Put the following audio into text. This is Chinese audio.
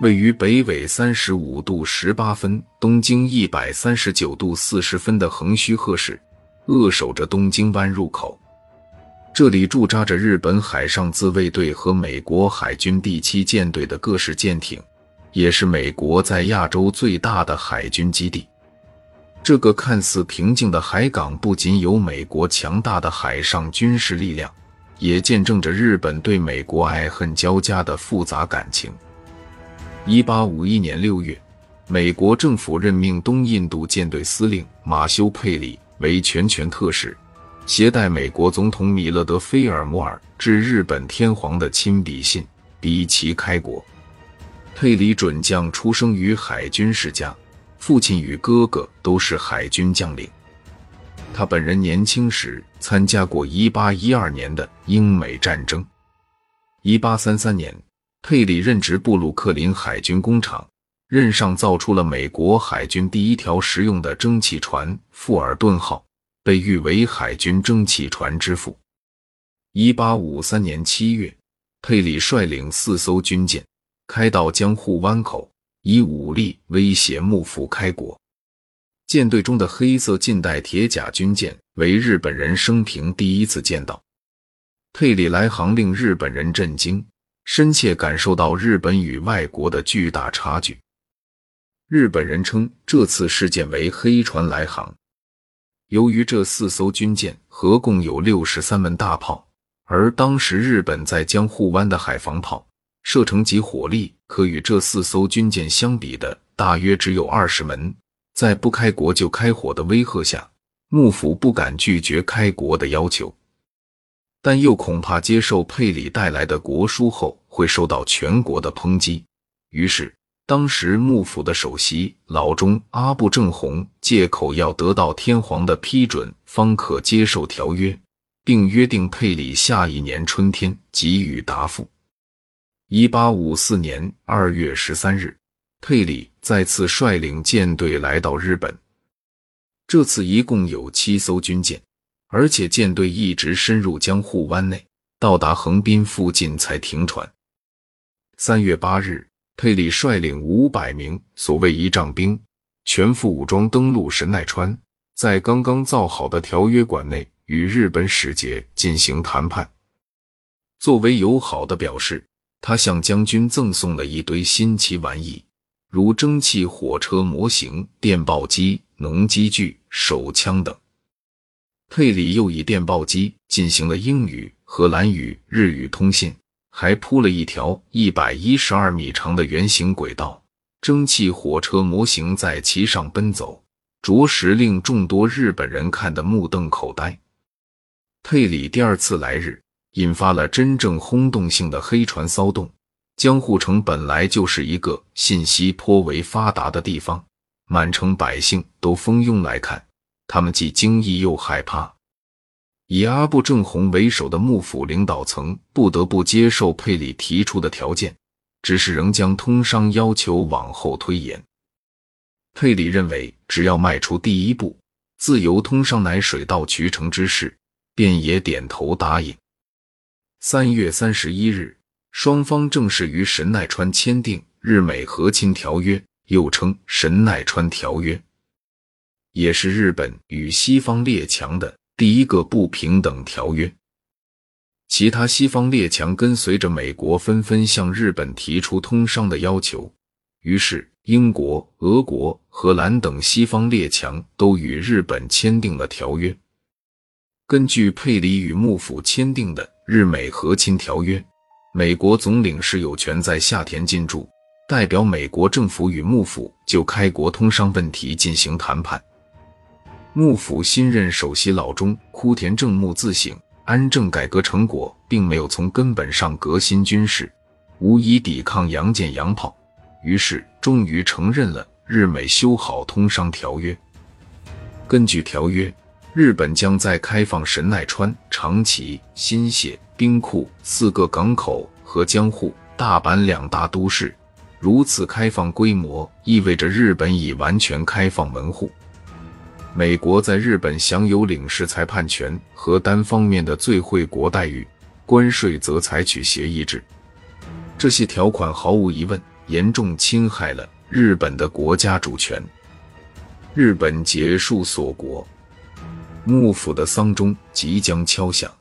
位于北纬三十五度十八分、东经一百三十九度四十分的横须贺市，扼守着东京湾入口。这里驻扎着日本海上自卫队和美国海军第七舰队的各式舰艇，也是美国在亚洲最大的海军基地。这个看似平静的海港，不仅有美国强大的海上军事力量，也见证着日本对美国爱恨交加的复杂感情。一八五一年六月，美国政府任命东印度舰队司令马修·佩里为全权特使，携带美国总统米勒德·菲尔摩尔致日本天皇的亲笔信，逼其开国。佩里准将出生于海军世家。父亲与哥哥都是海军将领。他本人年轻时参加过1812年的英美战争。1833年，佩里任职布鲁克林海军工厂，任上造出了美国海军第一条实用的蒸汽船“富尔顿号”，被誉为海军蒸汽船之父。1853年7月，佩里率领四艘军舰开到江户湾口。以武力威胁幕府开国。舰队中的黑色近代铁甲军舰为日本人生平第一次见到。佩里来航令日本人震惊，深切感受到日本与外国的巨大差距。日本人称这次事件为“黑船来航”。由于这四艘军舰合共有六十三门大炮，而当时日本在江户湾的海防炮。射程及火力可与这四艘军舰相比的，大约只有二十门。在不开国就开火的威吓下，幕府不敢拒绝开国的要求，但又恐怕接受佩里带来的国书后会受到全国的抨击。于是，当时幕府的首席老中阿部正弘借口要得到天皇的批准方可接受条约，并约定佩里下一年春天给予答复。一八五四年二月十三日，佩里再次率领舰队来到日本。这次一共有七艘军舰，而且舰队一直深入江户湾内，到达横滨附近才停船。三月八日，佩里率领五百名所谓仪仗兵，全副武装登陆神奈川，在刚刚造好的条约馆内与日本使节进行谈判，作为友好的表示。他向将军赠送了一堆新奇玩意，如蒸汽火车模型、电报机、农机具、手枪等。佩里又以电报机进行了英语、荷兰语、日语通信，还铺了一条一百一十二米长的圆形轨道，蒸汽火车模型在其上奔走，着实令众多日本人看得目瞪口呆。佩里第二次来日。引发了真正轰动性的黑船骚动。江户城本来就是一个信息颇为发达的地方，满城百姓都蜂拥来看，他们既惊异又害怕。以阿部正弘为首的幕府领导层不得不接受佩里提出的条件，只是仍将通商要求往后推延。佩里认为，只要迈出第一步，自由通商乃水到渠成之事，便也点头答应。三月三十一日，双方正式于神奈川签订《日美和亲条约》，又称《神奈川条约》，也是日本与西方列强的第一个不平等条约。其他西方列强跟随着美国，纷纷向日本提出通商的要求，于是英国、俄国、荷兰等西方列强都与日本签订了条约。根据佩里与幕府签订的。日美和亲条约，美国总领事有权在下田进驻，代表美国政府与幕府就开国通商问题进行谈判。幕府新任首席老中枯田正木自省，安政改革成果并没有从根本上革新军事，无以抵抗洋舰洋炮，于是终于承认了日美修好通商条约。根据条约。日本将在开放神奈川、长崎、新泻兵库四个港口和江户、大阪两大都市。如此开放规模，意味着日本已完全开放门户。美国在日本享有领事裁判权和单方面的最惠国待遇，关税则采取协议制。这些条款毫无疑问严重侵害了日本的国家主权。日本结束锁国，幕府的丧钟即将敲响。